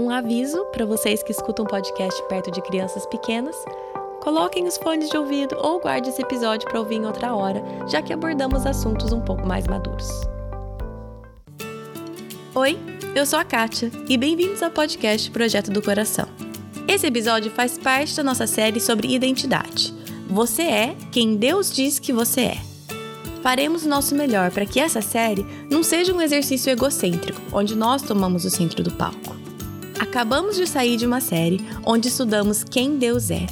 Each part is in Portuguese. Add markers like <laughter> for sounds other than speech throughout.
Um aviso para vocês que escutam podcast perto de crianças pequenas: coloquem os fones de ouvido ou guarde esse episódio para ouvir em outra hora, já que abordamos assuntos um pouco mais maduros. Oi, eu sou a Kátia e bem-vindos ao podcast Projeto do Coração. Esse episódio faz parte da nossa série sobre identidade. Você é quem Deus diz que você é. Faremos o nosso melhor para que essa série não seja um exercício egocêntrico, onde nós tomamos o centro do palco. Acabamos de sair de uma série onde estudamos quem Deus é.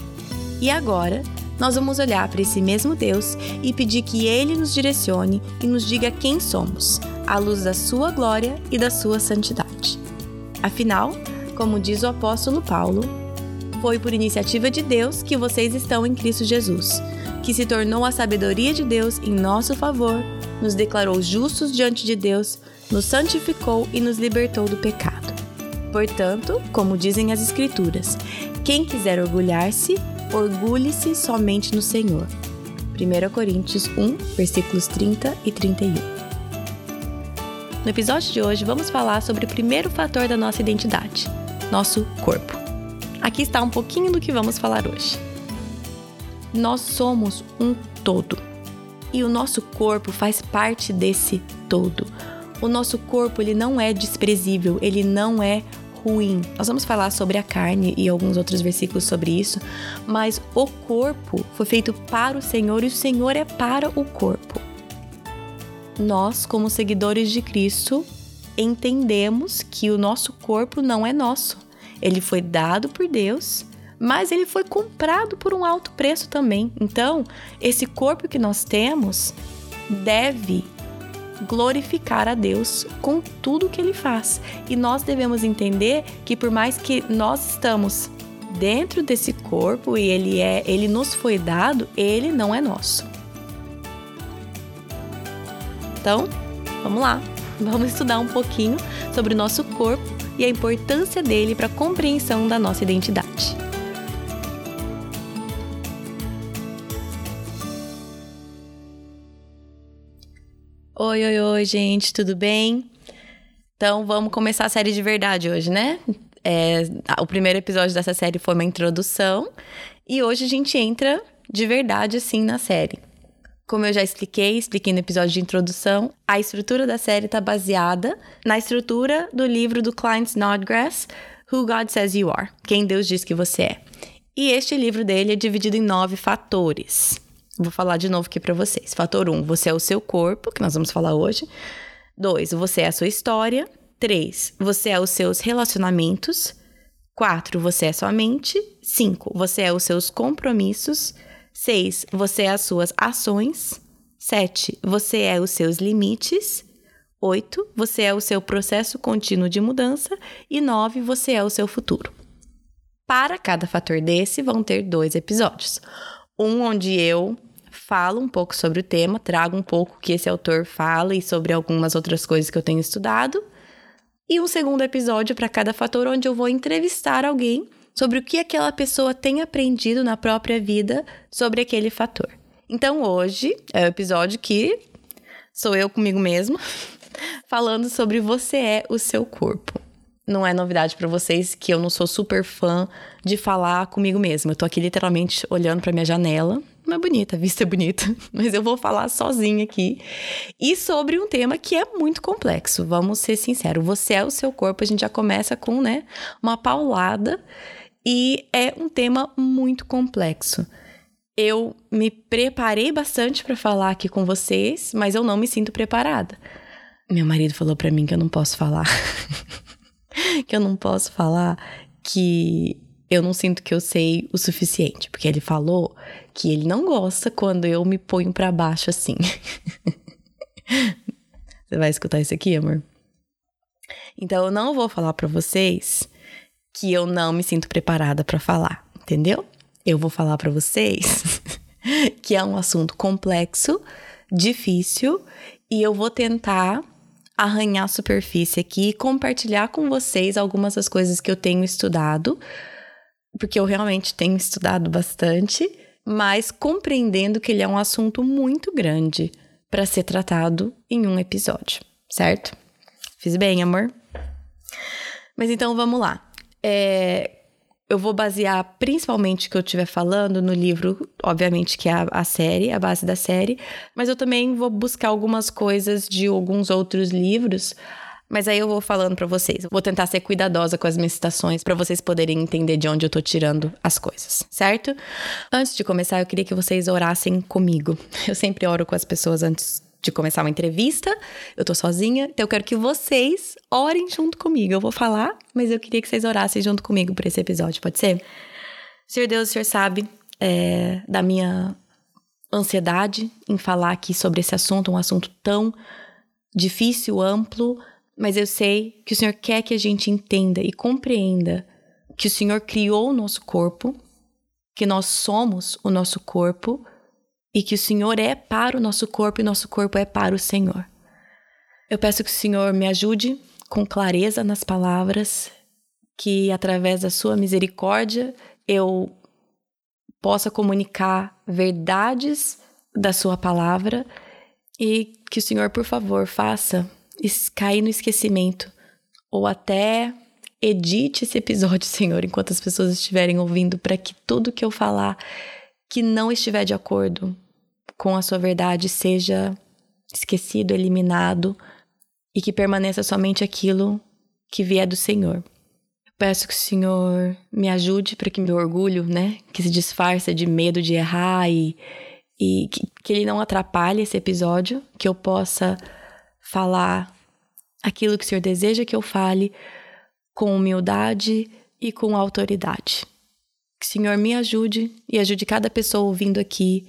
E agora, nós vamos olhar para esse mesmo Deus e pedir que Ele nos direcione e nos diga quem somos, à luz da Sua glória e da Sua santidade. Afinal, como diz o apóstolo Paulo, foi por iniciativa de Deus que vocês estão em Cristo Jesus que se tornou a sabedoria de Deus em nosso favor, nos declarou justos diante de Deus, nos santificou e nos libertou do pecado. Portanto, como dizem as Escrituras, quem quiser orgulhar-se, orgulhe-se somente no Senhor. 1 Coríntios 1, versículos 30 e 31. No episódio de hoje, vamos falar sobre o primeiro fator da nossa identidade, nosso corpo. Aqui está um pouquinho do que vamos falar hoje. Nós somos um todo. E o nosso corpo faz parte desse todo. O nosso corpo, ele não é desprezível, ele não é ruim. Nós vamos falar sobre a carne e alguns outros versículos sobre isso, mas o corpo foi feito para o Senhor e o Senhor é para o corpo. Nós, como seguidores de Cristo, entendemos que o nosso corpo não é nosso. Ele foi dado por Deus mas ele foi comprado por um alto preço também. Então, esse corpo que nós temos deve glorificar a Deus com tudo que ele faz. E nós devemos entender que por mais que nós estamos dentro desse corpo e ele é, ele nos foi dado, ele não é nosso. Então, vamos lá. Vamos estudar um pouquinho sobre o nosso corpo e a importância dele para a compreensão da nossa identidade. Oi, oi, oi, gente, tudo bem? Então vamos começar a série de verdade hoje, né? É, o primeiro episódio dessa série foi uma introdução e hoje a gente entra de verdade assim na série. Como eu já expliquei, expliquei no episódio de introdução, a estrutura da série está baseada na estrutura do livro do Klein Snodgrass, Who God Says You Are, Quem Deus Diz Que Você É. E este livro dele é dividido em nove fatores. Vou falar de novo aqui para vocês. Fator 1, um, você é o seu corpo, que nós vamos falar hoje. 2, você é a sua história. 3, você é os seus relacionamentos. 4, você é sua mente. 5, você é os seus compromissos. 6, você é as suas ações. 7, você é os seus limites. 8, você é o seu processo contínuo de mudança. E 9, você é o seu futuro. Para cada fator desse, vão ter dois episódios. Um onde eu falo um pouco sobre o tema, trago um pouco o que esse autor fala e sobre algumas outras coisas que eu tenho estudado. E um segundo episódio para cada fator, onde eu vou entrevistar alguém sobre o que aquela pessoa tem aprendido na própria vida sobre aquele fator. Então hoje é o episódio que sou eu comigo mesmo, <laughs> falando sobre você é o seu corpo. Não é novidade para vocês que eu não sou super fã de falar comigo mesma. Eu tô aqui literalmente olhando para minha janela é bonita, a vista é bonita, <laughs> mas eu vou falar sozinha aqui. E sobre um tema que é muito complexo, vamos ser sinceros. Você é o seu corpo, a gente já começa com, né, uma paulada e é um tema muito complexo. Eu me preparei bastante para falar aqui com vocês, mas eu não me sinto preparada. Meu marido falou para mim que eu não posso falar. <laughs> que eu não posso falar que eu não sinto que eu sei o suficiente, porque ele falou que ele não gosta quando eu me ponho para baixo assim. <laughs> Você vai escutar isso aqui, amor? Então eu não vou falar para vocês que eu não me sinto preparada para falar, entendeu? Eu vou falar para vocês <laughs> que é um assunto complexo, difícil e eu vou tentar arranhar a superfície aqui e compartilhar com vocês algumas das coisas que eu tenho estudado porque eu realmente tenho estudado bastante, mas compreendendo que ele é um assunto muito grande para ser tratado em um episódio, certo? Fiz bem, amor? Mas então vamos lá. é, eu vou basear principalmente o que eu estiver falando no livro, obviamente que é a, a, série, a base da série, mas eu também vou buscar algumas coisas de alguns outros livros. Mas aí eu vou falando para vocês. Vou tentar ser cuidadosa com as minhas citações para vocês poderem entender de onde eu tô tirando as coisas, certo? Antes de começar, eu queria que vocês orassem comigo. Eu sempre oro com as pessoas antes de começar uma entrevista. Eu tô sozinha, então eu quero que vocês orem junto comigo. Eu vou falar, mas eu queria que vocês orassem junto comigo por esse episódio, pode ser? Senhor Deus, o Senhor sabe é, da minha ansiedade em falar aqui sobre esse assunto, um assunto tão difícil, amplo, mas eu sei que o Senhor quer que a gente entenda e compreenda que o Senhor criou o nosso corpo, que nós somos o nosso corpo e que o Senhor é para o nosso corpo e nosso corpo é para o Senhor. Eu peço que o Senhor me ajude com clareza nas palavras, que através da sua misericórdia eu possa comunicar verdades da sua palavra e que o Senhor, por favor, faça cair no esquecimento ou até edite esse episódio, <laughs> Senhor, enquanto as pessoas estiverem ouvindo, para que tudo que eu falar que não estiver de acordo com a sua verdade seja esquecido, eliminado e que permaneça somente aquilo que vier do Senhor. peço que o Senhor me ajude para que meu orgulho, né, que se disfarça de medo de errar e, e que, que ele não atrapalhe esse episódio, que eu possa falar aquilo que o Senhor deseja que eu fale com humildade e com autoridade. Que o Senhor me ajude e ajude cada pessoa ouvindo aqui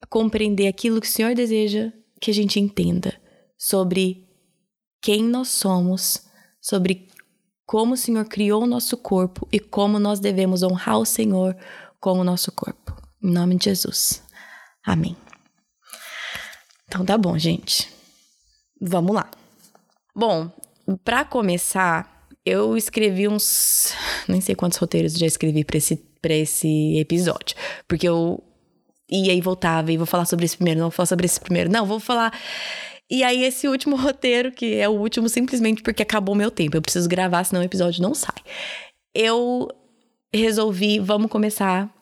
a compreender aquilo que o Senhor deseja que a gente entenda sobre quem nós somos, sobre como o Senhor criou o nosso corpo e como nós devemos honrar o Senhor com o nosso corpo. Em nome de Jesus. Amém. Então tá bom, gente. Vamos lá. Bom, para começar, eu escrevi uns. Nem sei quantos roteiros já escrevi para esse, pra esse episódio. Porque eu ia e voltava e vou falar sobre esse primeiro, não vou falar sobre esse primeiro, não, vou falar. E aí, esse último <laughs> roteiro, que é o último simplesmente porque acabou meu tempo. Eu preciso gravar, senão o episódio não sai. Eu resolvi, vamos começar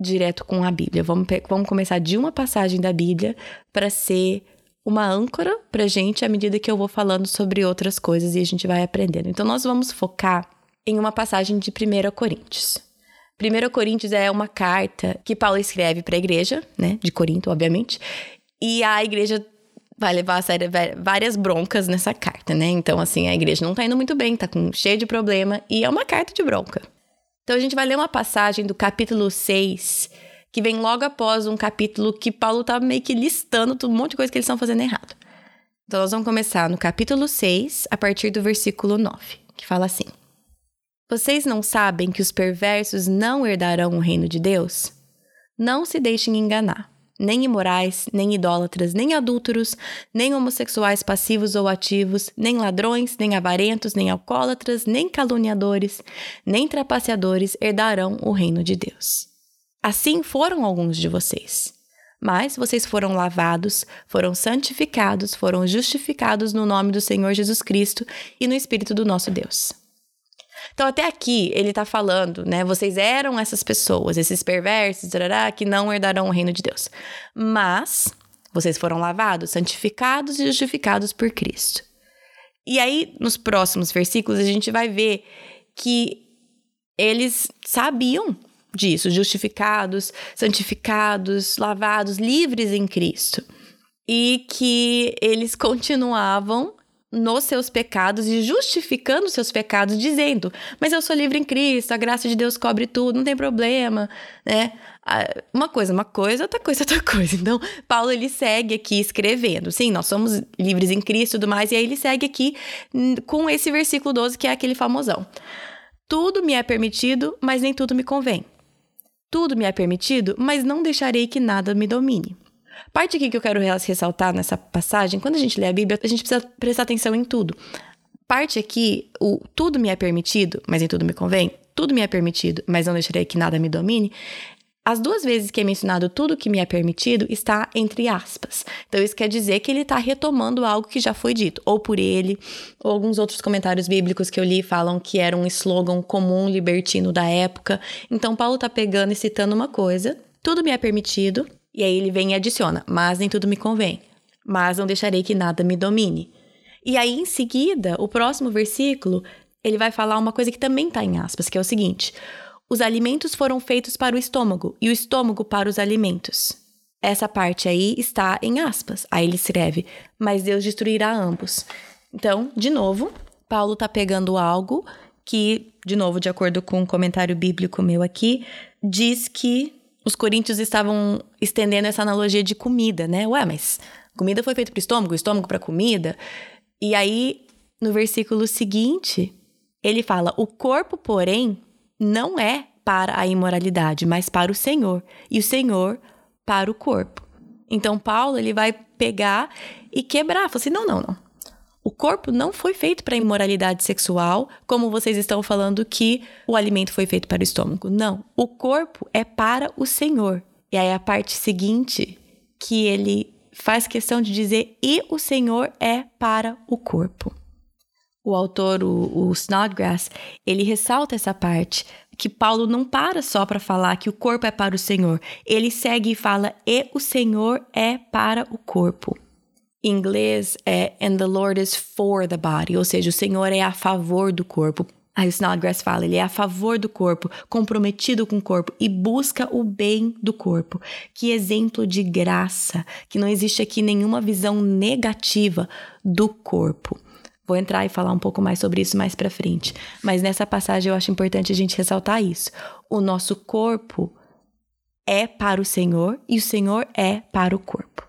direto com a Bíblia. Vamos, vamos começar de uma passagem da Bíblia para ser uma âncora pra gente à medida que eu vou falando sobre outras coisas e a gente vai aprendendo. Então, nós vamos focar em uma passagem de 1 Coríntios. 1 Coríntios é uma carta que Paulo escreve para a igreja, né, de Corinto, obviamente, e a igreja vai levar a sério várias broncas nessa carta, né? Então, assim, a igreja não tá indo muito bem, tá com cheio de problema, e é uma carta de bronca. Então, a gente vai ler uma passagem do capítulo 6 que vem logo após um capítulo que Paulo tá meio que listando um monte de coisa que eles estão fazendo errado. Então nós vamos começar no capítulo 6, a partir do versículo 9, que fala assim: Vocês não sabem que os perversos não herdarão o reino de Deus? Não se deixem enganar. Nem imorais, nem idólatras, nem adúlteros, nem homossexuais passivos ou ativos, nem ladrões, nem avarentos, nem alcoólatras, nem caluniadores, nem trapaceadores herdarão o reino de Deus. Assim foram alguns de vocês. Mas vocês foram lavados, foram santificados, foram justificados no nome do Senhor Jesus Cristo e no Espírito do nosso Deus. Então, até aqui, ele está falando, né? Vocês eram essas pessoas, esses perversos, tarará, que não herdarão o reino de Deus. Mas vocês foram lavados, santificados e justificados por Cristo. E aí, nos próximos versículos, a gente vai ver que eles sabiam disso, justificados, santificados, lavados, livres em Cristo. E que eles continuavam nos seus pecados e justificando seus pecados, dizendo: Mas eu sou livre em Cristo, a graça de Deus cobre tudo, não tem problema, né? Uma coisa, uma coisa, outra coisa, <laughs> outra coisa. Então, Paulo ele segue aqui escrevendo: Sim, nós somos livres em Cristo e tudo mais, e aí ele segue aqui com esse versículo 12, que é aquele famosão: Tudo me é permitido, mas nem tudo me convém. Tudo me é permitido, mas não deixarei que nada me domine. Parte aqui que eu quero ressaltar nessa passagem, quando a gente lê a Bíblia, a gente precisa prestar atenção em tudo. Parte aqui, o tudo me é permitido, mas em tudo me convém, tudo me é permitido, mas não deixarei que nada me domine, As duas vezes que é mencionado tudo que me é permitido está entre aspas. Então, isso quer dizer que ele está retomando algo que já foi dito, ou por ele, ou alguns outros comentários bíblicos que eu li falam que era um slogan comum libertino da época. Então, Paulo está pegando e citando uma coisa: tudo me é permitido, e aí ele vem e adiciona, mas nem tudo me convém, mas não deixarei que nada me domine. E aí, em seguida, o próximo versículo, ele vai falar uma coisa que também está em aspas, que é o seguinte. Os alimentos foram feitos para o estômago e o estômago para os alimentos. Essa parte aí está em aspas. Aí ele escreve: Mas Deus destruirá ambos. Então, de novo, Paulo está pegando algo que, de novo, de acordo com um comentário bíblico meu aqui, diz que os coríntios estavam estendendo essa analogia de comida, né? Ué, mas comida foi feita para o estômago, estômago para comida. E aí, no versículo seguinte, ele fala: O corpo, porém, não é para a imoralidade, mas para o Senhor, e o Senhor para o corpo. Então Paulo ele vai pegar e quebrar, falar assim: "Não, não, não. O corpo não foi feito para imoralidade sexual, como vocês estão falando que o alimento foi feito para o estômago. Não, o corpo é para o Senhor. E aí a parte seguinte que ele faz questão de dizer e o Senhor é para o corpo o autor, o, o Snodgrass, ele ressalta essa parte que Paulo não para só para falar que o corpo é para o Senhor. Ele segue e fala e o Senhor é para o corpo. Em inglês é and the Lord is for the body, ou seja, o Senhor é a favor do corpo. Aí o Snodgrass fala, ele é a favor do corpo, comprometido com o corpo e busca o bem do corpo. Que exemplo de graça, que não existe aqui nenhuma visão negativa do corpo. Vou entrar e falar um pouco mais sobre isso mais para frente. Mas nessa passagem eu acho importante a gente ressaltar isso. O nosso corpo é para o Senhor e o Senhor é para o corpo.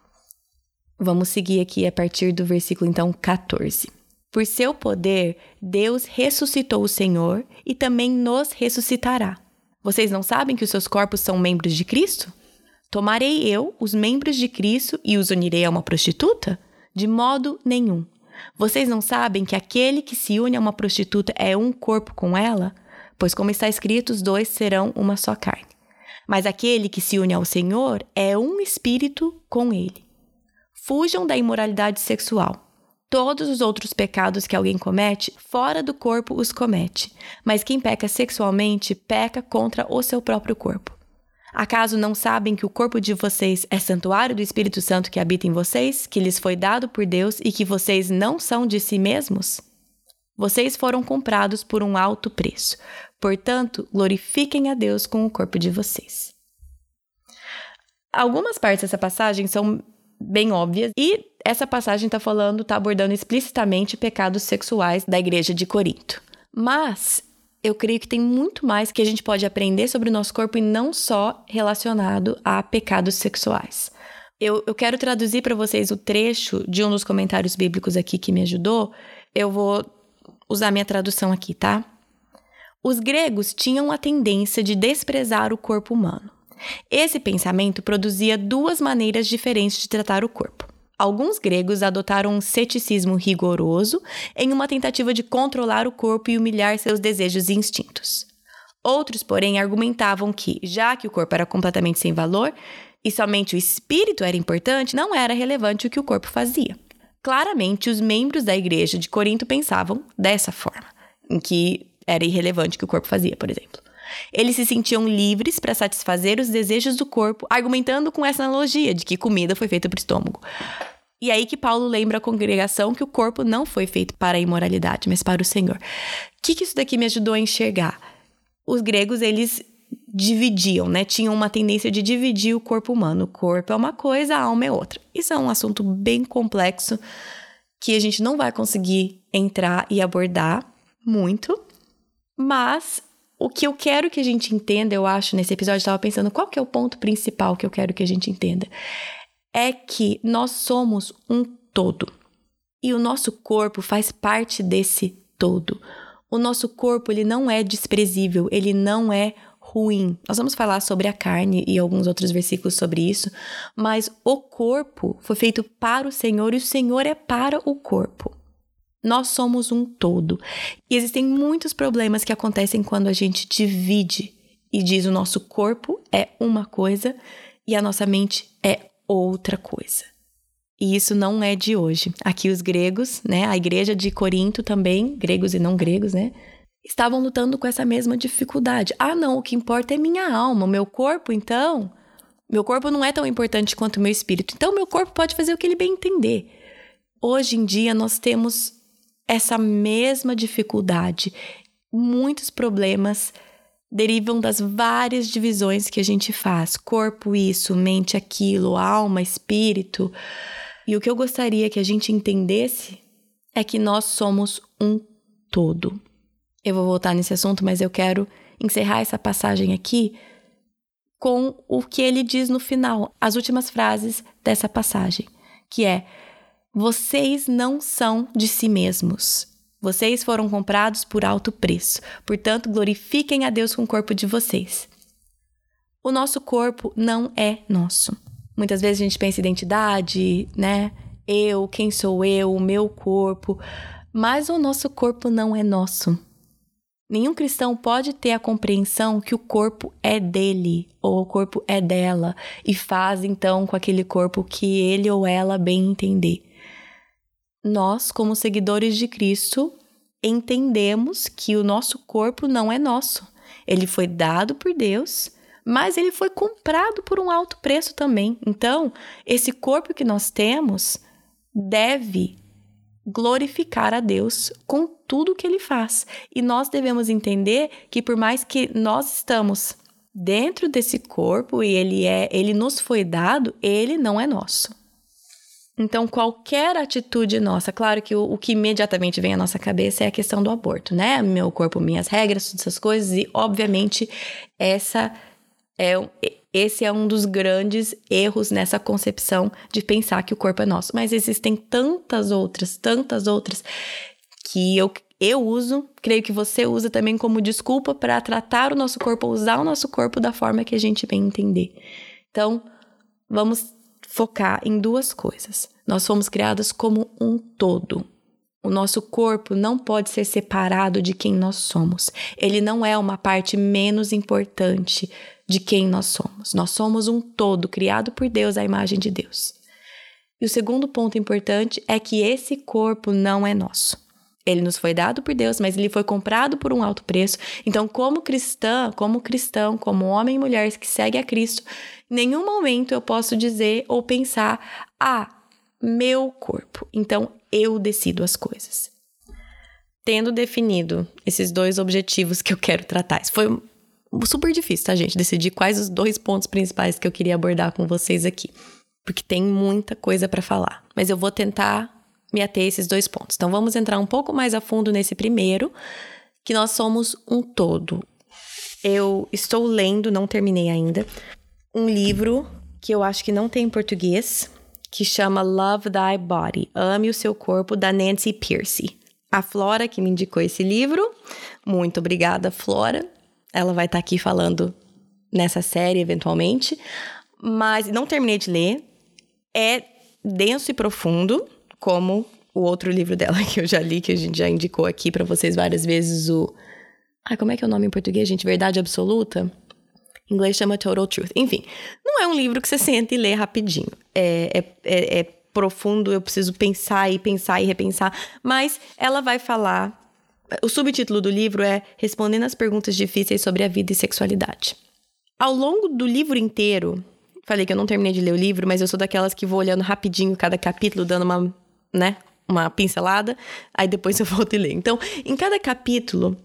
Vamos seguir aqui a partir do versículo então 14. Por seu poder, Deus ressuscitou o Senhor e também nos ressuscitará. Vocês não sabem que os seus corpos são membros de Cristo? Tomarei eu os membros de Cristo e os unirei a uma prostituta? De modo nenhum. Vocês não sabem que aquele que se une a uma prostituta é um corpo com ela? Pois, como está escrito, os dois serão uma só carne. Mas aquele que se une ao Senhor é um espírito com ele. Fujam da imoralidade sexual. Todos os outros pecados que alguém comete, fora do corpo os comete. Mas quem peca sexualmente, peca contra o seu próprio corpo. Acaso não sabem que o corpo de vocês é santuário do Espírito Santo que habita em vocês, que lhes foi dado por Deus e que vocês não são de si mesmos? Vocês foram comprados por um alto preço. Portanto, glorifiquem a Deus com o corpo de vocês. Algumas partes dessa passagem são bem óbvias e essa passagem está falando, está abordando explicitamente pecados sexuais da igreja de Corinto. Mas eu creio que tem muito mais que a gente pode aprender sobre o nosso corpo e não só relacionado a pecados sexuais. Eu, eu quero traduzir para vocês o trecho de um dos comentários bíblicos aqui que me ajudou. Eu vou usar minha tradução aqui, tá? Os gregos tinham a tendência de desprezar o corpo humano. Esse pensamento produzia duas maneiras diferentes de tratar o corpo. Alguns gregos adotaram um ceticismo rigoroso em uma tentativa de controlar o corpo e humilhar seus desejos e instintos. Outros, porém, argumentavam que, já que o corpo era completamente sem valor e somente o espírito era importante, não era relevante o que o corpo fazia. Claramente, os membros da igreja de Corinto pensavam dessa forma, em que era irrelevante o que o corpo fazia, por exemplo. Eles se sentiam livres para satisfazer os desejos do corpo, argumentando com essa analogia de que comida foi feita para o estômago. E aí que Paulo lembra a congregação que o corpo não foi feito para a imoralidade, mas para o Senhor. O que, que isso daqui me ajudou a enxergar? Os gregos, eles dividiam, né? Tinham uma tendência de dividir o corpo humano. O corpo é uma coisa, a alma é outra. Isso é um assunto bem complexo que a gente não vai conseguir entrar e abordar muito, mas o que eu quero que a gente entenda, eu acho, nesse episódio, estava pensando qual que é o ponto principal que eu quero que a gente entenda. É que nós somos um todo. E o nosso corpo faz parte desse todo. O nosso corpo, ele não é desprezível, ele não é ruim. Nós vamos falar sobre a carne e alguns outros versículos sobre isso, mas o corpo foi feito para o Senhor e o Senhor é para o corpo. Nós somos um todo. E existem muitos problemas que acontecem quando a gente divide e diz o nosso corpo é uma coisa e a nossa mente é outra coisa. E isso não é de hoje. Aqui os gregos, né, a igreja de Corinto também, gregos e não gregos, né, estavam lutando com essa mesma dificuldade. Ah, não, o que importa é minha alma, o meu corpo, então, meu corpo não é tão importante quanto o meu espírito. Então, meu corpo pode fazer o que ele bem entender. Hoje em dia, nós temos essa mesma dificuldade. Muitos problemas derivam das várias divisões que a gente faz: corpo, isso, mente, aquilo, alma, espírito. E o que eu gostaria que a gente entendesse é que nós somos um todo. Eu vou voltar nesse assunto, mas eu quero encerrar essa passagem aqui com o que ele diz no final, as últimas frases dessa passagem, que é: Vocês não são de si mesmos. Vocês foram comprados por alto preço. Portanto, glorifiquem a Deus com o corpo de vocês. O nosso corpo não é nosso. Muitas vezes a gente pensa em identidade, né? Eu, quem sou eu, o meu corpo. Mas o nosso corpo não é nosso. Nenhum cristão pode ter a compreensão que o corpo é dele ou o corpo é dela e faz então com aquele corpo que ele ou ela bem entender. Nós, como seguidores de Cristo, entendemos que o nosso corpo não é nosso. Ele foi dado por Deus, mas ele foi comprado por um alto preço também. Então, esse corpo que nós temos deve glorificar a Deus com tudo que ele faz. E nós devemos entender que por mais que nós estamos dentro desse corpo e ele é, ele nos foi dado, ele não é nosso. Então, qualquer atitude nossa, claro que o, o, que imediatamente vem à nossa cabeça é a questão do aborto, né? Meu corpo, minhas regras, todas essas coisas, e obviamente essa é, esse é um dos grandes erros nessa concepção de pensar que o corpo é nosso. Mas existem tantas outras, tantas outras que eu, eu uso, creio que você usa também como desculpa para tratar o nosso corpo, usar o nosso corpo da forma que a gente bem entender. Então, vamos focar em duas coisas. Nós fomos criadas como um todo. O nosso corpo não pode ser separado de quem nós somos. Ele não é uma parte menos importante de quem nós somos. Nós somos um todo criado por Deus à imagem de Deus. E o segundo ponto importante é que esse corpo não é nosso. Ele nos foi dado por Deus, mas ele foi comprado por um alto preço. Então, como cristã, como cristão, como homem e mulher que segue a Cristo, em nenhum momento eu posso dizer ou pensar: "Ah, meu corpo". Então, eu decido as coisas. Tendo definido esses dois objetivos que eu quero tratar. Isso foi super difícil, tá, gente? Decidir quais os dois pontos principais que eu queria abordar com vocês aqui. Porque tem muita coisa para falar. Mas eu vou tentar me ater a esses dois pontos. Então vamos entrar um pouco mais a fundo nesse primeiro, que nós somos um todo. Eu estou lendo, não terminei ainda, um livro que eu acho que não tem em português, que chama Love Thy Body, Ame o Seu Corpo, da Nancy Pierce. A Flora que me indicou esse livro. Muito obrigada, Flora. Ela vai estar tá aqui falando nessa série eventualmente, mas não terminei de ler. É denso e profundo, como o outro livro dela <laughs> que eu já li, que a gente já indicou aqui para vocês várias vezes, o. Ai, como é que é o nome em português, gente? Verdade Absoluta? Em inglês chama Total Truth. Enfim, não é um livro que você senta e lê rapidinho. É, é, é, é profundo, eu preciso pensar e pensar e repensar. Mas ela vai falar o subtítulo do livro é Respondendo às Perguntas Difíceis sobre a Vida e Sexualidade. Ao longo do livro inteiro, falei que eu não terminei de ler o livro, mas eu sou daquelas que vou olhando rapidinho cada capítulo, dando uma, né, uma pincelada, aí depois <laughs> eu volto e ler. Então, em cada capítulo,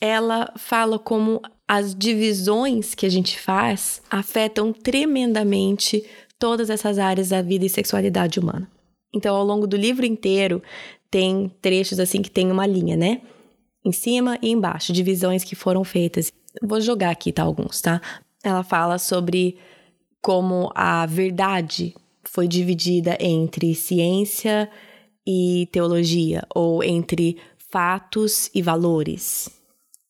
ela fala como as divisões que a gente faz afetam tremendamente todas essas áreas da vida e sexualidade humana. Então, ao longo do livro inteiro, tem trechos assim que tem uma linha, né? em cima e embaixo, divisões que foram feitas. Vou jogar aqui, tá? Alguns, tá? Ela fala sobre como a verdade foi dividida entre ciência e teologia, ou entre fatos e valores.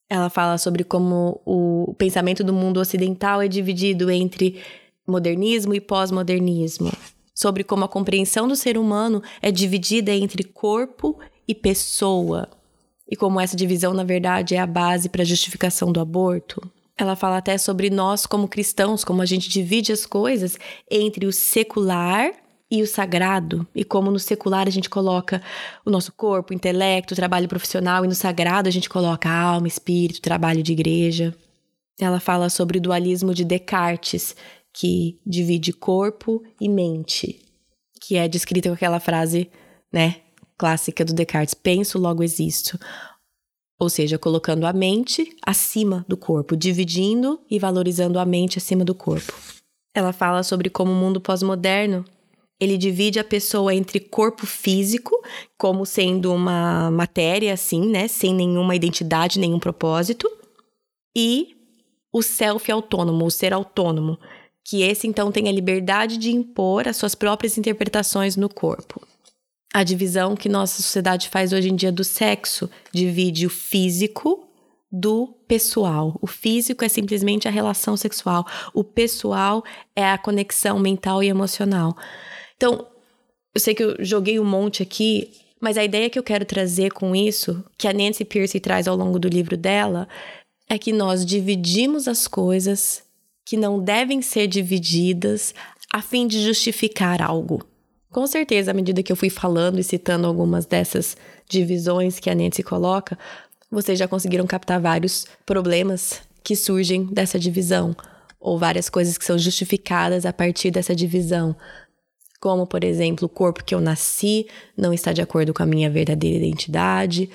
Ela fala sobre como o pensamento do mundo ocidental é dividido entre modernismo e pós-modernismo, sobre como a compreensão do ser humano é dividida entre corpo e pessoa, e como essa divisão, na verdade, é a base para a justificação do aborto. Ela fala até sobre nós como cristãos, como a gente divide as coisas entre o secular e o sagrado, e como no secular a gente coloca o nosso corpo, o intelecto, o trabalho profissional, e no sagrado a gente coloca alma, espírito, trabalho de igreja. Ela fala sobre o dualismo de Descartes, que divide corpo e mente, que é descrita com aquela frase, né, clássica do Descartes: penso, logo existo. Ou seja, colocando a mente acima do corpo, dividindo e valorizando a mente acima do corpo. Ela fala sobre como o mundo pós-moderno ele divide a pessoa entre corpo físico, como sendo uma matéria assim, né, sem nenhuma identidade, nenhum propósito, e o self autônomo, o ser autônomo, que esse então tem a liberdade de impor as suas próprias interpretações no corpo. A divisão que nossa sociedade faz hoje em dia do sexo divide o físico do pessoal. O físico é simplesmente a relação sexual, o pessoal é a conexão mental e emocional. Então, eu sei que eu joguei um monte aqui, mas a ideia que eu quero trazer com isso, que a Nancy Pierce traz ao longo do livro dela, é que nós dividimos as coisas que não devem ser divididas a fim de justificar algo. Com certeza, à medida que eu fui falando e citando algumas dessas divisões que a Nancy coloca, vocês já conseguiram captar vários problemas que surgem dessa divisão, ou várias coisas que são justificadas a partir dessa divisão. Como, por exemplo, o corpo que eu nasci não está de acordo com a minha verdadeira identidade,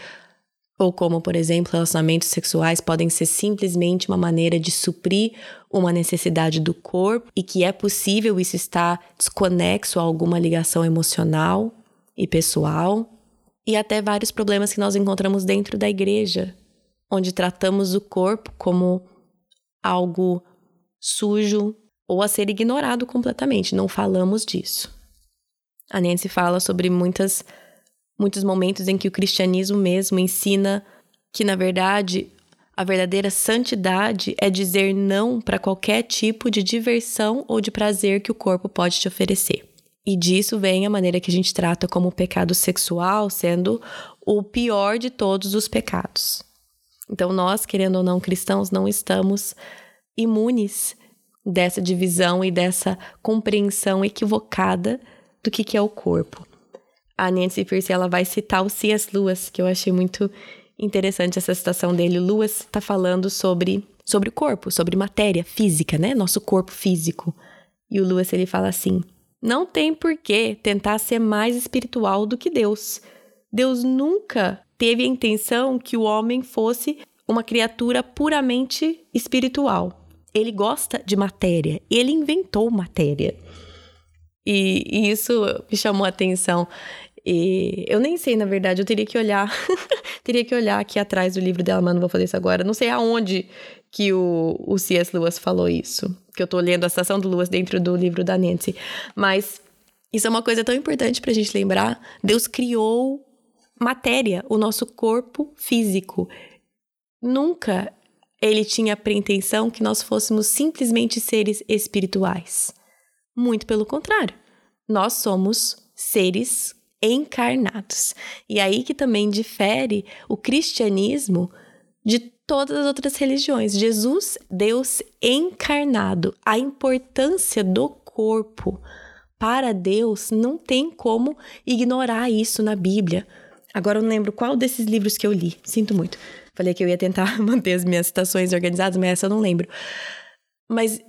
ou como, por exemplo, relacionamentos sexuais podem ser simplesmente uma maneira de suprir uma necessidade do corpo e que é possível isso estar desconexo a alguma ligação emocional e pessoal. E até vários problemas que nós encontramos dentro da igreja, onde tratamos o corpo como algo sujo ou a ser ignorado completamente, não falamos disso. A Nancy fala sobre muitas muitos momentos em que o cristianismo mesmo ensina que, na verdade, a verdadeira santidade é dizer não para qualquer tipo de diversão ou de prazer que o corpo pode te oferecer. E disso vem a maneira que a gente trata como o pecado sexual sendo o pior de todos os pecados. Então, nós, querendo ou não cristãos, não estamos imunes dessa divisão e dessa compreensão equivocada do que, que é o corpo a Nancy Pierce ela vai citar o C.S. Lewis, que eu achei muito interessante essa citação dele. Lewis está falando sobre, sobre o corpo, sobre matéria física, né? Nosso corpo físico. E o Lewis ele fala assim: não tem por que tentar ser mais espiritual do que Deus. Deus nunca teve a intenção que o homem fosse uma criatura puramente espiritual. Ele gosta de matéria, ele inventou matéria. E, e isso me chamou a atenção. E eu nem sei, na verdade, eu teria que olhar. <laughs> teria que olhar aqui atrás do livro dela, mas não vou fazer isso agora. Não sei aonde que o, o C.S. Lewis falou isso. Que eu tô lendo a citação do Lewis dentro do livro da Nancy. Mas isso é uma coisa tão importante pra gente lembrar. Deus criou matéria, o nosso corpo físico. Nunca ele tinha a pretensão que nós fôssemos simplesmente seres espirituais. Muito pelo contrário. Nós somos seres encarnados. E aí que também difere o cristianismo de todas as outras religiões. Jesus, Deus encarnado, a importância do corpo para Deus não tem como ignorar isso na Bíblia. Agora eu não lembro qual desses livros que eu li. Sinto muito. Falei que eu ia tentar <laughs> manter as minhas citações organizadas, mas essa eu não lembro. Mas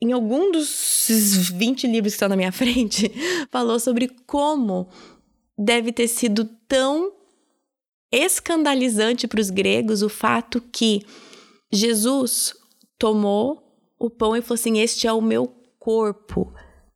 em algum dos 20 livros que estão na minha frente, <laughs> falou sobre como deve ter sido tão escandalizante para os gregos o fato que Jesus tomou o pão e falou assim: Este é o meu corpo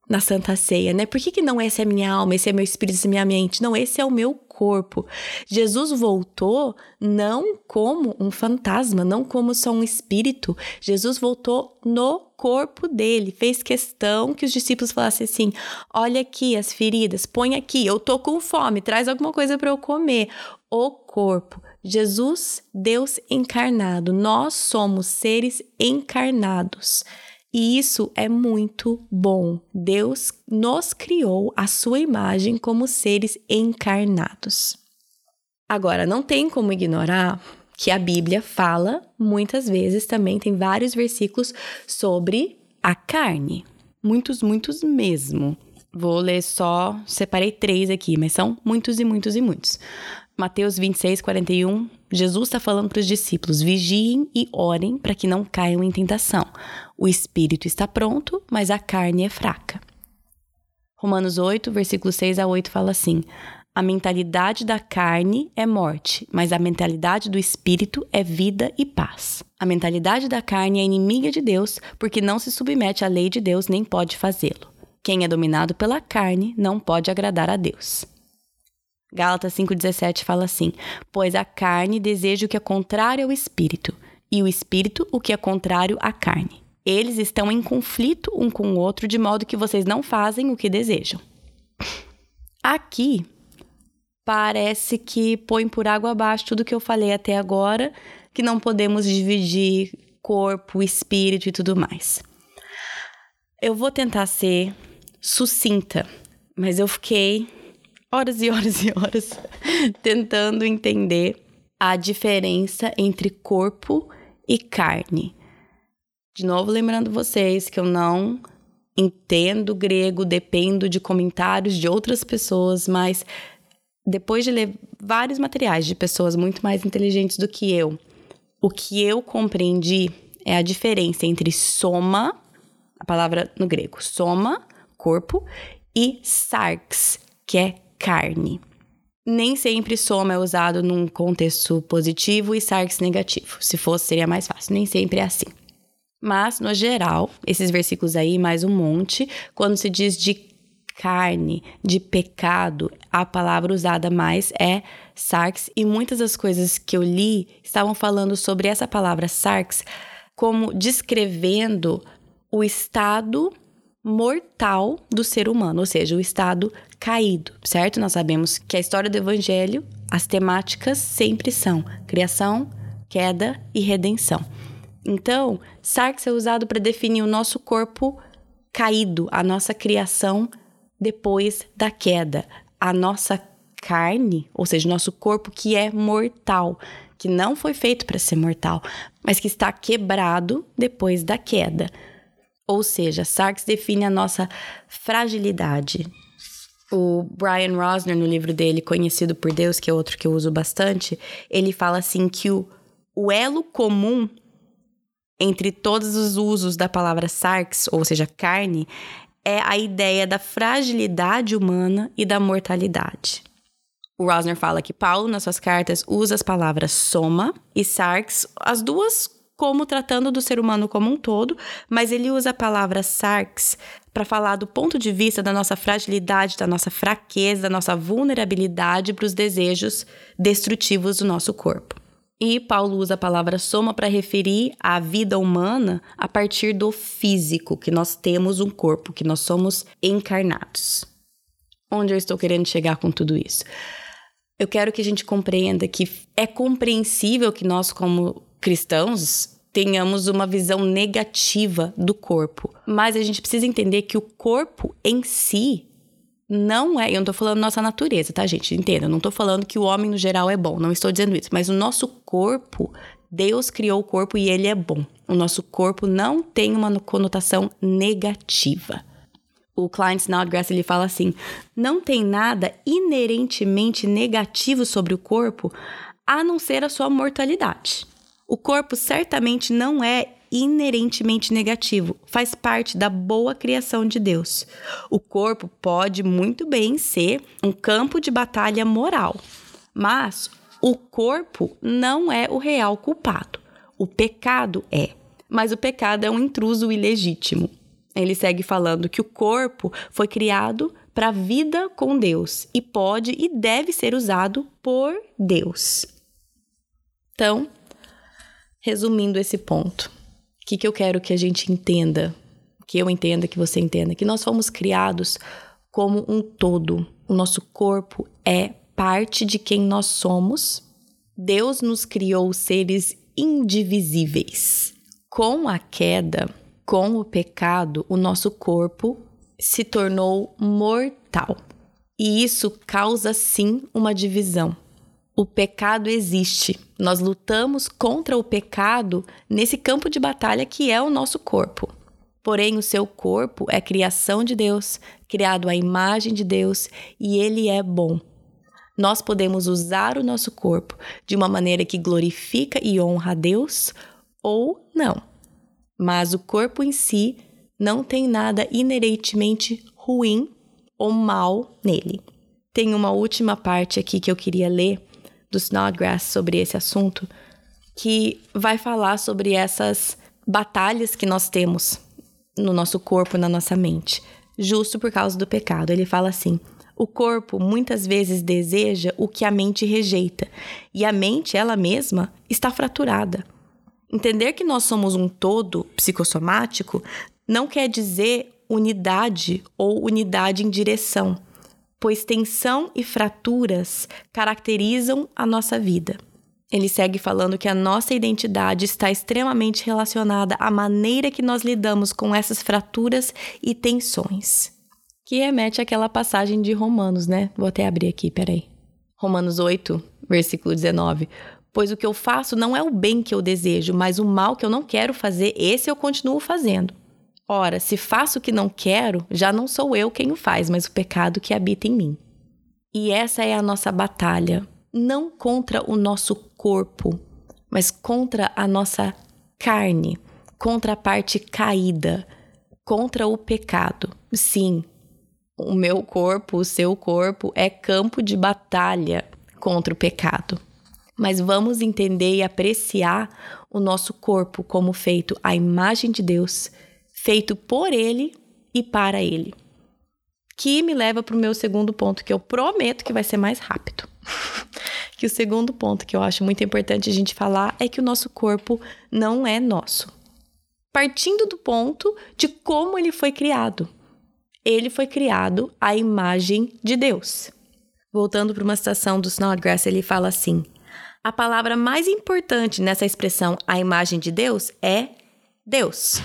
na Santa Ceia, né? Por que, que não essa é minha alma, esse é meu espírito, essa é minha mente? Não, esse é o meu corpo. Jesus voltou não como um fantasma, não como só um espírito. Jesus voltou no corpo dele. Fez questão que os discípulos falassem assim: olha aqui as feridas, põe aqui, eu tô com fome, traz alguma coisa para eu comer. O corpo. Jesus, Deus encarnado. Nós somos seres encarnados. E isso é muito bom. Deus nos criou a sua imagem como seres encarnados. Agora, não tem como ignorar que a Bíblia fala muitas vezes também, tem vários versículos sobre a carne. Muitos, muitos mesmo. Vou ler só, separei três aqui, mas são muitos e muitos e muitos. Mateus 26, 41, Jesus está falando para os discípulos: vigiem e orem para que não caiam em tentação. O espírito está pronto, mas a carne é fraca. Romanos 8, versículo 6 a 8 fala assim: A mentalidade da carne é morte, mas a mentalidade do espírito é vida e paz. A mentalidade da carne é inimiga de Deus, porque não se submete à lei de Deus nem pode fazê-lo. Quem é dominado pela carne não pode agradar a Deus. Gálatas 5,17 fala assim: Pois a carne deseja o que é contrário ao espírito, e o espírito o que é contrário à carne. Eles estão em conflito um com o outro, de modo que vocês não fazem o que desejam. Aqui parece que põe por água abaixo tudo que eu falei até agora, que não podemos dividir corpo, espírito e tudo mais. Eu vou tentar ser sucinta, mas eu fiquei horas e horas e horas <laughs> tentando entender a diferença entre corpo e carne. De novo, lembrando vocês que eu não entendo grego, dependo de comentários de outras pessoas, mas depois de ler vários materiais de pessoas muito mais inteligentes do que eu, o que eu compreendi é a diferença entre soma, a palavra no grego, soma, corpo, e sarx, que é carne. Nem sempre soma é usado num contexto positivo e sarx negativo. Se fosse, seria mais fácil. Nem sempre é assim. Mas, no geral, esses versículos aí, mais um monte, quando se diz de carne, de pecado, a palavra usada mais é sarx, e muitas das coisas que eu li estavam falando sobre essa palavra sarx como descrevendo o estado mortal do ser humano, ou seja, o estado caído, certo? Nós sabemos que a história do evangelho, as temáticas sempre são criação, queda e redenção. Então, sarx é usado para definir o nosso corpo caído, a nossa criação depois da queda, a nossa carne, ou seja, nosso corpo que é mortal, que não foi feito para ser mortal, mas que está quebrado depois da queda. Ou seja, Sarx define a nossa fragilidade. O Brian Rosner, no livro dele, Conhecido por Deus, que é outro que eu uso bastante, ele fala assim que o, o elo comum entre todos os usos da palavra sarx, ou seja, carne, é a ideia da fragilidade humana e da mortalidade. O Rosner fala que Paulo, nas suas cartas, usa as palavras soma e sarx, as duas como tratando do ser humano como um todo, mas ele usa a palavra sarx para falar do ponto de vista da nossa fragilidade, da nossa fraqueza, da nossa vulnerabilidade para os desejos destrutivos do nosso corpo. E Paulo usa a palavra soma para referir à vida humana a partir do físico, que nós temos um corpo, que nós somos encarnados. Onde eu estou querendo chegar com tudo isso? Eu quero que a gente compreenda que é compreensível que nós, como cristãos, tenhamos uma visão negativa do corpo. Mas a gente precisa entender que o corpo em si não é. Eu não tô falando nossa natureza, tá, gente? Entenda. Eu não tô falando que o homem no geral é bom. Não estou dizendo isso. Mas o nosso corpo, Deus criou o corpo e ele é bom. O nosso corpo não tem uma conotação negativa. O Klein Snodgrass ele fala assim: não tem nada inerentemente negativo sobre o corpo a não ser a sua mortalidade. O corpo certamente não é inerentemente negativo, faz parte da boa criação de Deus. O corpo pode muito bem ser um campo de batalha moral, mas o corpo não é o real culpado. O pecado é, mas o pecado é um intruso ilegítimo. Ele segue falando que o corpo foi criado para a vida com Deus e pode e deve ser usado por Deus. Então, resumindo esse ponto, o que, que eu quero que a gente entenda, que eu entenda, que você entenda, que nós fomos criados como um todo. O nosso corpo é parte de quem nós somos. Deus nos criou seres indivisíveis. Com a queda, com o pecado, o nosso corpo se tornou mortal. E isso causa sim uma divisão. O pecado existe. Nós lutamos contra o pecado nesse campo de batalha que é o nosso corpo. Porém, o seu corpo é criação de Deus, criado à imagem de Deus, e ele é bom. Nós podemos usar o nosso corpo de uma maneira que glorifica e honra a Deus ou não. Mas o corpo em si não tem nada inerentemente ruim ou mal nele. Tem uma última parte aqui que eu queria ler do Snodgrass sobre esse assunto, que vai falar sobre essas batalhas que nós temos no nosso corpo, na nossa mente, justo por causa do pecado. Ele fala assim: o corpo muitas vezes deseja o que a mente rejeita, e a mente, ela mesma, está fraturada. Entender que nós somos um todo psicossomático não quer dizer unidade ou unidade em direção, pois tensão e fraturas caracterizam a nossa vida. Ele segue falando que a nossa identidade está extremamente relacionada à maneira que nós lidamos com essas fraturas e tensões. Que remete àquela passagem de Romanos, né? Vou até abrir aqui, peraí. Romanos 8, versículo 19. Pois o que eu faço não é o bem que eu desejo, mas o mal que eu não quero fazer, esse eu continuo fazendo. Ora, se faço o que não quero, já não sou eu quem o faz, mas o pecado que habita em mim. E essa é a nossa batalha, não contra o nosso corpo, mas contra a nossa carne, contra a parte caída, contra o pecado. Sim, o meu corpo, o seu corpo é campo de batalha contra o pecado. Mas vamos entender e apreciar o nosso corpo como feito à imagem de Deus, feito por Ele e para Ele. Que me leva para o meu segundo ponto, que eu prometo que vai ser mais rápido. <laughs> que o segundo ponto que eu acho muito importante a gente falar é que o nosso corpo não é nosso. Partindo do ponto de como ele foi criado. Ele foi criado à imagem de Deus. Voltando para uma citação do Snodgrass, ele fala assim: a palavra mais importante nessa expressão a imagem de Deus é Deus.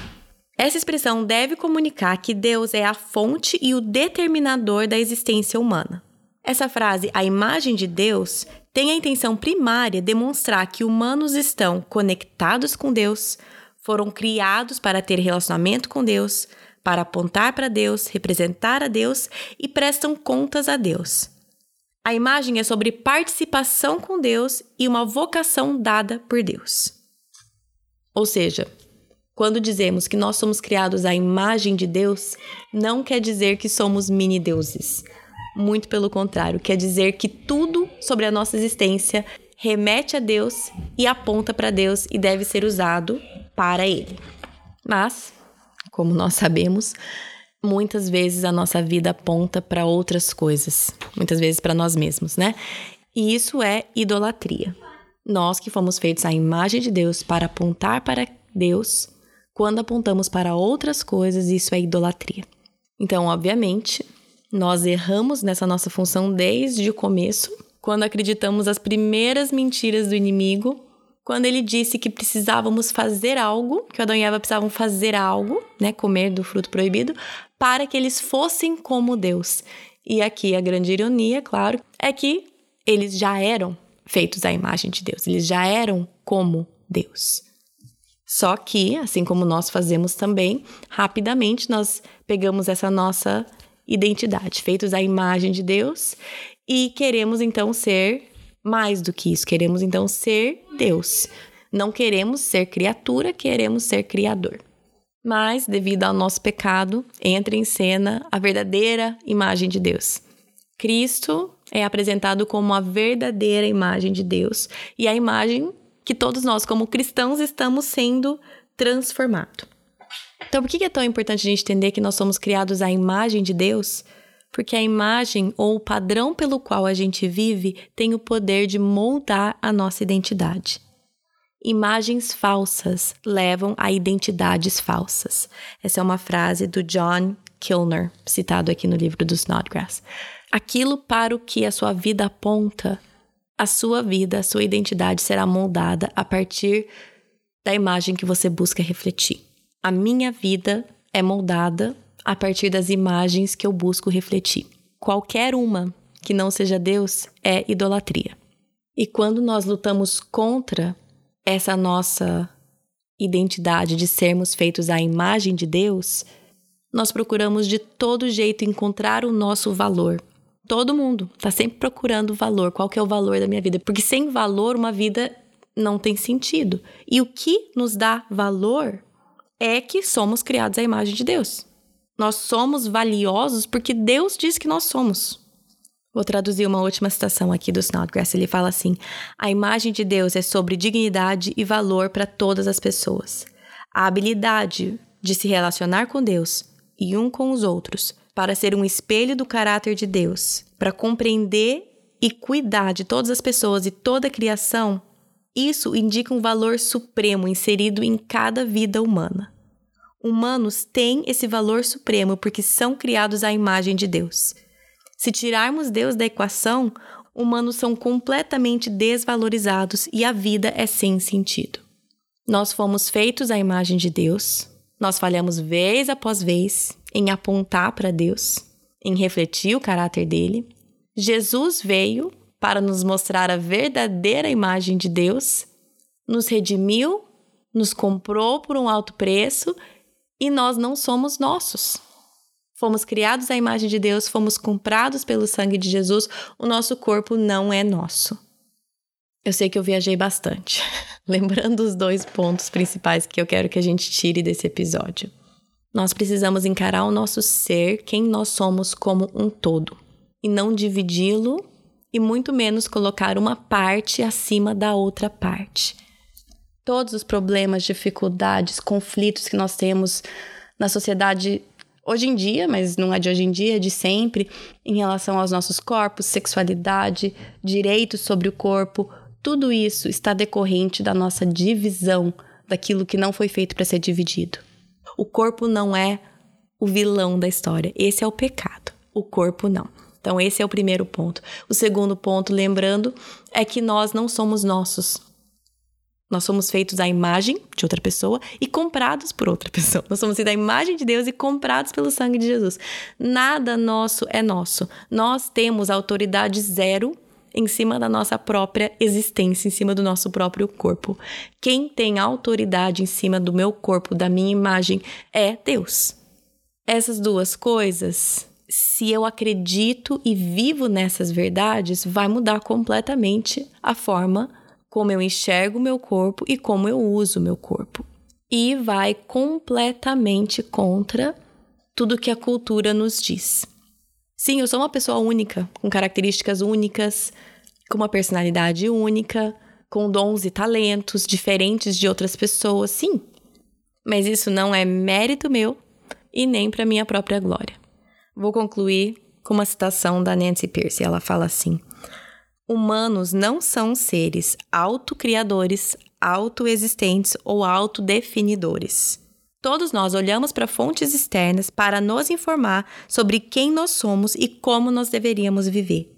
Essa expressão deve comunicar que Deus é a fonte e o determinador da existência humana. Essa frase, a imagem de Deus, tem a intenção primária demonstrar que humanos estão conectados com Deus, foram criados para ter relacionamento com Deus, para apontar para Deus, representar a Deus e prestam contas a Deus. A imagem é sobre participação com Deus e uma vocação dada por Deus. Ou seja, quando dizemos que nós somos criados à imagem de Deus, não quer dizer que somos mini-deuses. Muito pelo contrário, quer dizer que tudo sobre a nossa existência remete a Deus e aponta para Deus e deve ser usado para Ele. Mas, como nós sabemos, muitas vezes a nossa vida aponta para outras coisas, muitas vezes para nós mesmos, né? E isso é idolatria. Nós que fomos feitos à imagem de Deus para apontar para Deus, quando apontamos para outras coisas, isso é idolatria. Então, obviamente, nós erramos nessa nossa função desde o começo, quando acreditamos as primeiras mentiras do inimigo, quando ele disse que precisávamos fazer algo, que Adão e Eva precisavam fazer algo, né, comer do fruto proibido, para que eles fossem como Deus. E aqui a grande ironia, claro, é que eles já eram feitos à imagem de Deus, eles já eram como Deus. Só que, assim como nós fazemos também, rapidamente nós pegamos essa nossa identidade, feitos à imagem de Deus, e queremos então ser mais do que isso, queremos então ser Deus. Não queremos ser criatura, queremos ser criador. Mas, devido ao nosso pecado, entra em cena a verdadeira imagem de Deus. Cristo é apresentado como a verdadeira imagem de Deus e a imagem que todos nós, como cristãos, estamos sendo transformados. Então, por que é tão importante a gente entender que nós somos criados à imagem de Deus? Porque a imagem ou o padrão pelo qual a gente vive tem o poder de moldar a nossa identidade. Imagens falsas levam a identidades falsas. Essa é uma frase do John Kilner, citado aqui no livro do Snodgrass. Aquilo para o que a sua vida aponta, a sua vida, a sua identidade será moldada a partir da imagem que você busca refletir a minha vida é moldada a partir das imagens que eu busco refletir. Qualquer uma que não seja Deus é idolatria. E quando nós lutamos contra essa nossa identidade de sermos feitos à imagem de Deus, nós procuramos de todo jeito encontrar o nosso valor. Todo mundo está sempre procurando valor. Qual que é o valor da minha vida? Porque sem valor, uma vida não tem sentido. E o que nos dá valor é que somos criados à imagem de Deus. Nós somos valiosos porque Deus diz que nós somos. Vou traduzir uma última citação aqui do Snodgrass. Ele fala assim: A imagem de Deus é sobre dignidade e valor para todas as pessoas. A habilidade de se relacionar com Deus e um com os outros, para ser um espelho do caráter de Deus, para compreender e cuidar de todas as pessoas e toda a criação, isso indica um valor supremo inserido em cada vida humana. Humanos têm esse valor supremo porque são criados à imagem de Deus. Se tirarmos Deus da equação, humanos são completamente desvalorizados e a vida é sem sentido. Nós fomos feitos à imagem de Deus, nós falhamos vez após vez em apontar para Deus, em refletir o caráter dele. Jesus veio para nos mostrar a verdadeira imagem de Deus, nos redimiu, nos comprou por um alto preço e nós não somos nossos. Fomos criados à imagem de Deus, fomos comprados pelo sangue de Jesus, o nosso corpo não é nosso. Eu sei que eu viajei bastante, <laughs> lembrando os dois pontos principais que eu quero que a gente tire desse episódio. Nós precisamos encarar o nosso ser, quem nós somos, como um todo, e não dividi-lo e muito menos colocar uma parte acima da outra parte. Todos os problemas, dificuldades, conflitos que nós temos na sociedade hoje em dia, mas não é de hoje em dia, é de sempre, em relação aos nossos corpos, sexualidade, direitos sobre o corpo, tudo isso está decorrente da nossa divisão daquilo que não foi feito para ser dividido. O corpo não é o vilão da história, esse é o pecado. O corpo não. Então, esse é o primeiro ponto. O segundo ponto, lembrando, é que nós não somos nossos. Nós somos feitos à imagem de outra pessoa e comprados por outra <laughs> pessoa. Nós somos feitos à imagem de Deus e comprados pelo sangue de Jesus. Nada nosso é nosso. Nós temos autoridade zero em cima da nossa própria existência, em cima do nosso próprio corpo. Quem tem autoridade em cima do meu corpo, da minha imagem, é Deus. Essas duas coisas, se eu acredito e vivo nessas verdades, vai mudar completamente a forma como eu enxergo o meu corpo e como eu uso o meu corpo. E vai completamente contra tudo que a cultura nos diz. Sim, eu sou uma pessoa única, com características únicas, com uma personalidade única, com dons e talentos diferentes de outras pessoas, sim. Mas isso não é mérito meu e nem para minha própria glória. Vou concluir com uma citação da Nancy Pierce. Ela fala assim: Humanos não são seres autocriadores, autoexistentes ou autodefinidores. Todos nós olhamos para fontes externas para nos informar sobre quem nós somos e como nós deveríamos viver.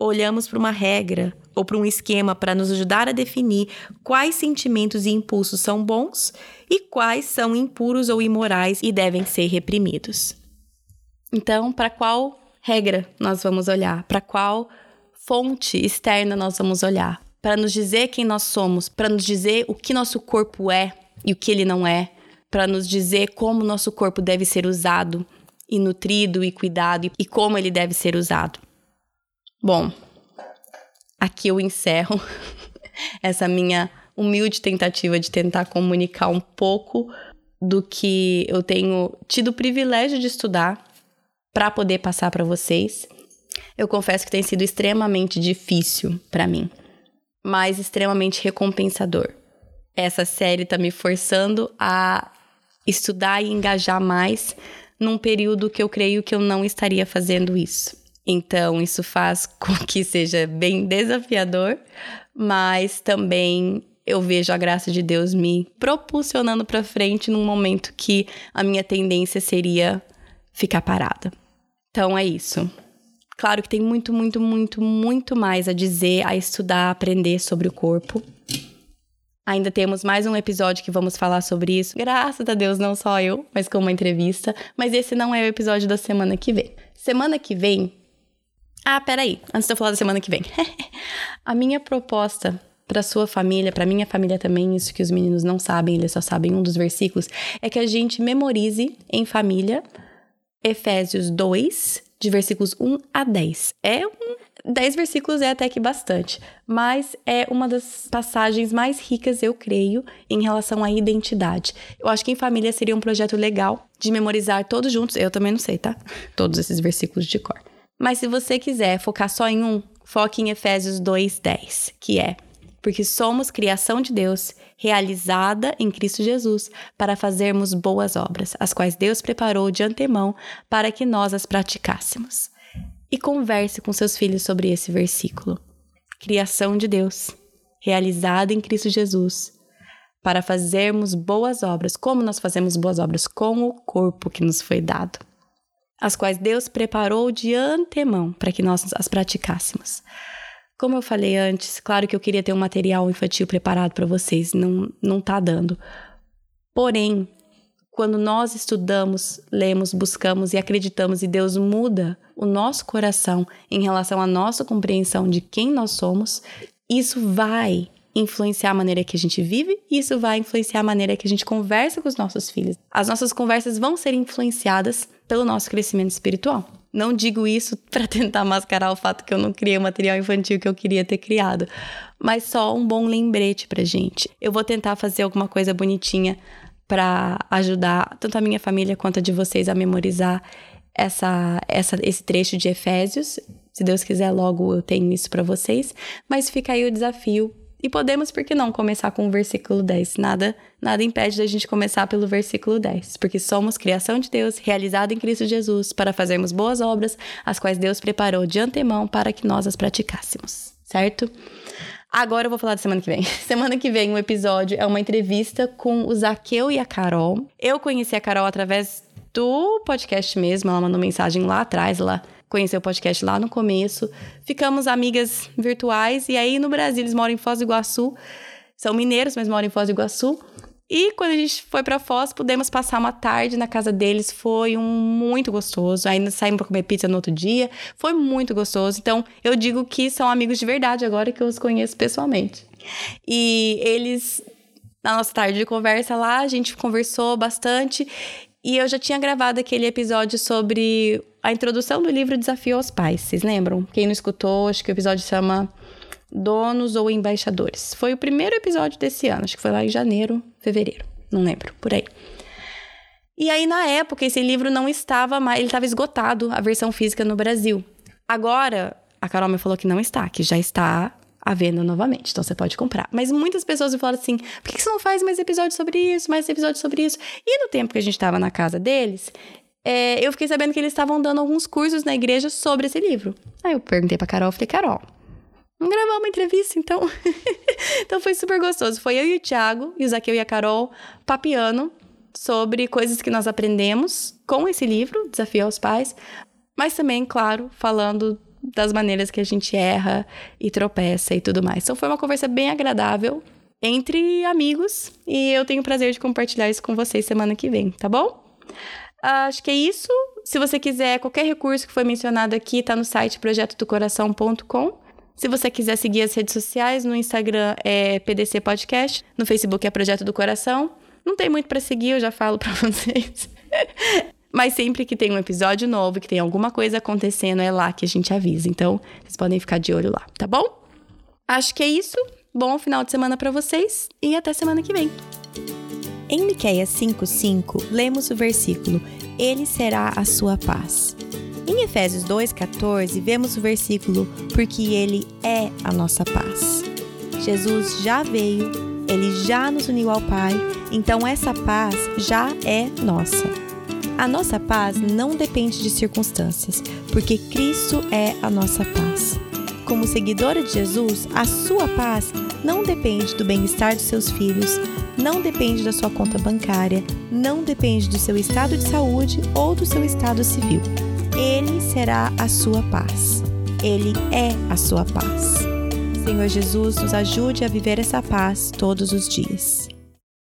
Olhamos para uma regra ou para um esquema para nos ajudar a definir quais sentimentos e impulsos são bons e quais são impuros ou imorais e devem ser reprimidos. Então, para qual regra nós vamos olhar? Para qual fonte externa nós vamos olhar para nos dizer quem nós somos, para nos dizer o que nosso corpo é e o que ele não é, para nos dizer como nosso corpo deve ser usado e nutrido e cuidado e como ele deve ser usado. Bom, aqui eu encerro <laughs> essa minha humilde tentativa de tentar comunicar um pouco do que eu tenho tido o privilégio de estudar para poder passar para vocês eu confesso que tem sido extremamente difícil para mim, mas extremamente recompensador. Essa série tá me forçando a estudar e engajar mais num período que eu creio que eu não estaria fazendo isso. Então, isso faz <laughs> com que seja bem desafiador, mas também eu vejo a graça de Deus me propulsionando para frente num momento que a minha tendência seria ficar parada. Então é isso. Claro que tem muito, muito, muito, muito mais a dizer, a estudar, a aprender sobre o corpo. Ainda temos mais um episódio que vamos falar sobre isso. Graças a Deus, não só eu, mas com uma entrevista. Mas esse não é o episódio da semana que vem. Semana que vem, Ah, peraí, antes de eu falar da semana que vem. <laughs> a minha proposta para sua família, para minha família também, isso que os meninos não sabem, eles só sabem um dos versículos, é que a gente memorize em família Efésios 2, de versículos 1 a 10. É um 10 versículos é até que bastante, mas é uma das passagens mais ricas, eu creio, em relação à identidade. Eu acho que em família seria um projeto legal de memorizar todos juntos. Eu também não sei, tá? Todos esses versículos de cor. Mas se você quiser focar só em um, foque em Efésios 2:10, que é: porque somos criação de Deus, realizada em Cristo Jesus, para fazermos boas obras, as quais Deus preparou de antemão para que nós as praticássemos e converse com seus filhos sobre esse versículo. Criação de Deus, realizada em Cristo Jesus, para fazermos boas obras. Como nós fazemos boas obras? Com o corpo que nos foi dado, as quais Deus preparou de antemão para que nós as praticássemos. Como eu falei antes, claro que eu queria ter um material infantil preparado para vocês, não, não tá dando. Porém, quando nós estudamos, lemos, buscamos e acreditamos e Deus muda o nosso coração em relação à nossa compreensão de quem nós somos, isso vai influenciar a maneira que a gente vive e isso vai influenciar a maneira que a gente conversa com os nossos filhos. As nossas conversas vão ser influenciadas pelo nosso crescimento espiritual. Não digo isso <laughs> para tentar mascarar o fato que eu não criei o material infantil que eu queria ter criado, mas só um bom lembrete pra gente. Eu vou tentar fazer alguma coisa bonitinha para ajudar tanto a minha família quanto a de vocês a memorizar essa, essa, esse trecho de Efésios. Se Deus quiser, logo eu tenho isso para vocês. Mas fica aí o desafio. E podemos, por que não, começar com o versículo 10? Nada, nada impede da gente começar pelo versículo 10. Porque somos criação de Deus, realizada em Cristo Jesus, para fazermos boas obras, as quais Deus preparou de antemão para que nós as praticássemos. Certo? Agora eu vou falar da semana que vem. <laughs> Semana que vem o episódio é uma entrevista com o Zaqueu e a Carol. Eu conheci a Carol através do podcast mesmo, ela mandou mensagem lá atrás, ela conheceu o podcast lá no começo. Ficamos amigas virtuais e aí no Brasil eles moram em Foz do Iguaçu. São mineiros, mas moram em Foz do Iguaçu. E quando a gente foi para Foz, pudemos passar uma tarde na casa deles. Foi um muito gostoso. Ainda saímos para comer pizza no outro dia. Foi muito gostoso. Então, eu digo que são amigos de verdade agora que eu os conheço pessoalmente. E eles, na nossa tarde de conversa lá, a gente conversou bastante. E eu já tinha gravado aquele episódio sobre a introdução do livro Desafio aos Pais. Vocês lembram? Quem não escutou, acho que o episódio chama donos ou embaixadores. Foi o primeiro episódio desse ano, acho que foi lá em janeiro, fevereiro, não lembro, por aí. E aí, na época, esse livro não estava mais, ele estava esgotado, a versão física no Brasil. Agora, a Carol me falou que não está, que já está à venda novamente, então você pode comprar. Mas muitas pessoas me falaram assim: por que você não faz mais episódios sobre isso, mais episódios sobre isso? E no tempo que a gente estava na casa deles, é, eu fiquei sabendo que eles estavam dando alguns cursos na igreja sobre esse livro. Aí eu perguntei pra Carol, falei, Carol, Gravar uma entrevista, então. <laughs> então foi super gostoso. Foi eu e o Thiago, e o Zaqueu e a Carol, papiando sobre coisas que nós aprendemos com esse livro, Desafio aos Pais, mas também, claro, falando das maneiras que a gente erra e tropeça e tudo mais. Então foi uma conversa bem agradável entre amigos e eu tenho o prazer de compartilhar isso com vocês semana que vem, tá bom? Acho que é isso. Se você quiser qualquer recurso que foi mencionado aqui, tá no site projetodocoração.com. Se você quiser seguir as redes sociais, no Instagram é PDC Podcast, no Facebook é Projeto do Coração. Não tem muito para seguir, eu já falo <laughs> para vocês. Mas sempre que tem um episódio novo, que tem alguma coisa acontecendo, é lá que a gente avisa. Então, vocês podem ficar de olho lá, tá bom? Acho que é isso. Bom final de semana para vocês e até semana que vem. Em Miqueias 5:5, lemos o versículo: Ele será a sua paz. Em Efésios 2,14, vemos o versículo: Porque Ele é a nossa paz. Jesus já veio, ele já nos uniu ao Pai, então essa paz já é nossa. A nossa paz não depende de circunstâncias, porque Cristo é a nossa paz. Como seguidora de Jesus, a sua paz não depende do bem-estar dos seus filhos, não depende da sua conta bancária, não depende do seu estado de saúde ou do seu estado civil. Ele será a sua paz. Ele é a sua paz. Senhor Jesus, nos ajude a viver essa paz todos os dias.